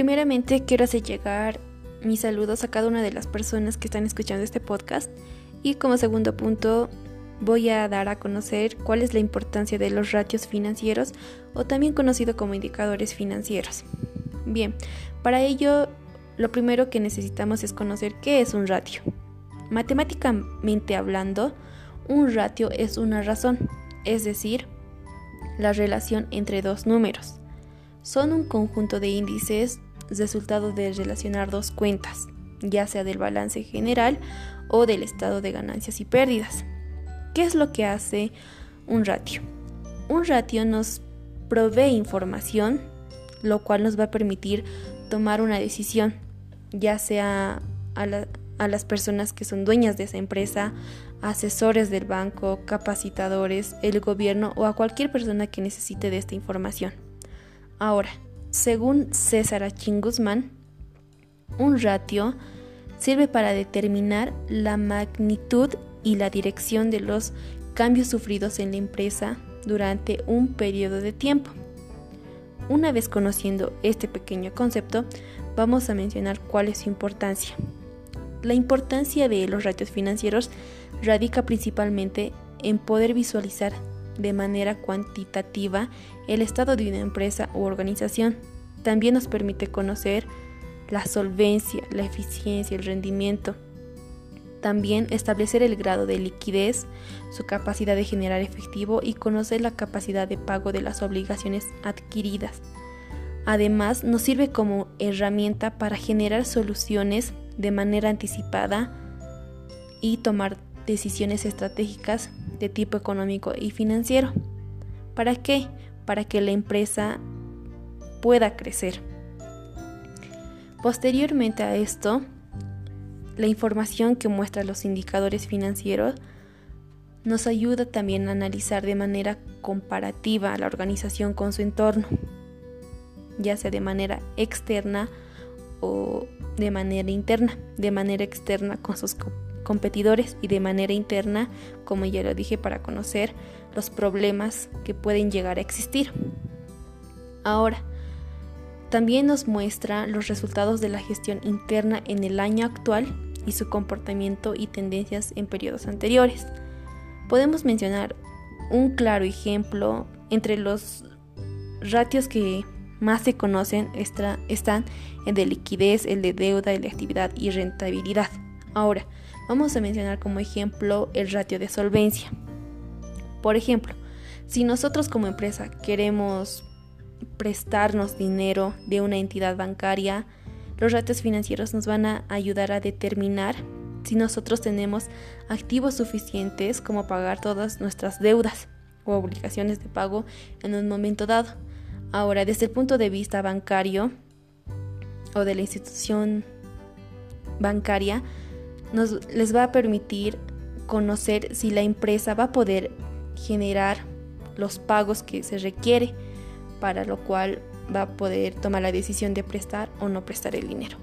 Primeramente quiero hacer llegar mis saludos a cada una de las personas que están escuchando este podcast y como segundo punto voy a dar a conocer cuál es la importancia de los ratios financieros o también conocido como indicadores financieros. Bien, para ello lo primero que necesitamos es conocer qué es un ratio. Matemáticamente hablando, un ratio es una razón, es decir, la relación entre dos números. Son un conjunto de índices resultado de relacionar dos cuentas, ya sea del balance general o del estado de ganancias y pérdidas. ¿Qué es lo que hace un ratio? Un ratio nos provee información, lo cual nos va a permitir tomar una decisión, ya sea a, a las personas que son dueñas de esa empresa, asesores del banco, capacitadores, el gobierno o a cualquier persona que necesite de esta información. Ahora, según César Achín Guzmán, un ratio sirve para determinar la magnitud y la dirección de los cambios sufridos en la empresa durante un periodo de tiempo. Una vez conociendo este pequeño concepto, vamos a mencionar cuál es su importancia. La importancia de los ratios financieros radica principalmente en poder visualizar de manera cuantitativa el estado de una empresa u organización. También nos permite conocer la solvencia, la eficiencia, el rendimiento. También establecer el grado de liquidez, su capacidad de generar efectivo y conocer la capacidad de pago de las obligaciones adquiridas. Además, nos sirve como herramienta para generar soluciones de manera anticipada y tomar decisiones estratégicas de tipo económico y financiero. ¿Para qué? Para que la empresa pueda crecer. Posteriormente a esto, la información que muestra los indicadores financieros nos ayuda también a analizar de manera comparativa a la organización con su entorno, ya sea de manera externa o de manera interna, de manera externa con sus competidores y de manera interna, como ya lo dije, para conocer los problemas que pueden llegar a existir. Ahora, también nos muestra los resultados de la gestión interna en el año actual y su comportamiento y tendencias en periodos anteriores. Podemos mencionar un claro ejemplo entre los ratios que más se conocen están el de liquidez, el de deuda, el de actividad y rentabilidad. Ahora, vamos a mencionar como ejemplo el ratio de solvencia. Por ejemplo, si nosotros como empresa queremos prestarnos dinero de una entidad bancaria, los ratios financieros nos van a ayudar a determinar si nosotros tenemos activos suficientes como pagar todas nuestras deudas o obligaciones de pago en un momento dado. Ahora, desde el punto de vista bancario o de la institución bancaria, nos, les va a permitir conocer si la empresa va a poder generar los pagos que se requiere, para lo cual va a poder tomar la decisión de prestar o no prestar el dinero.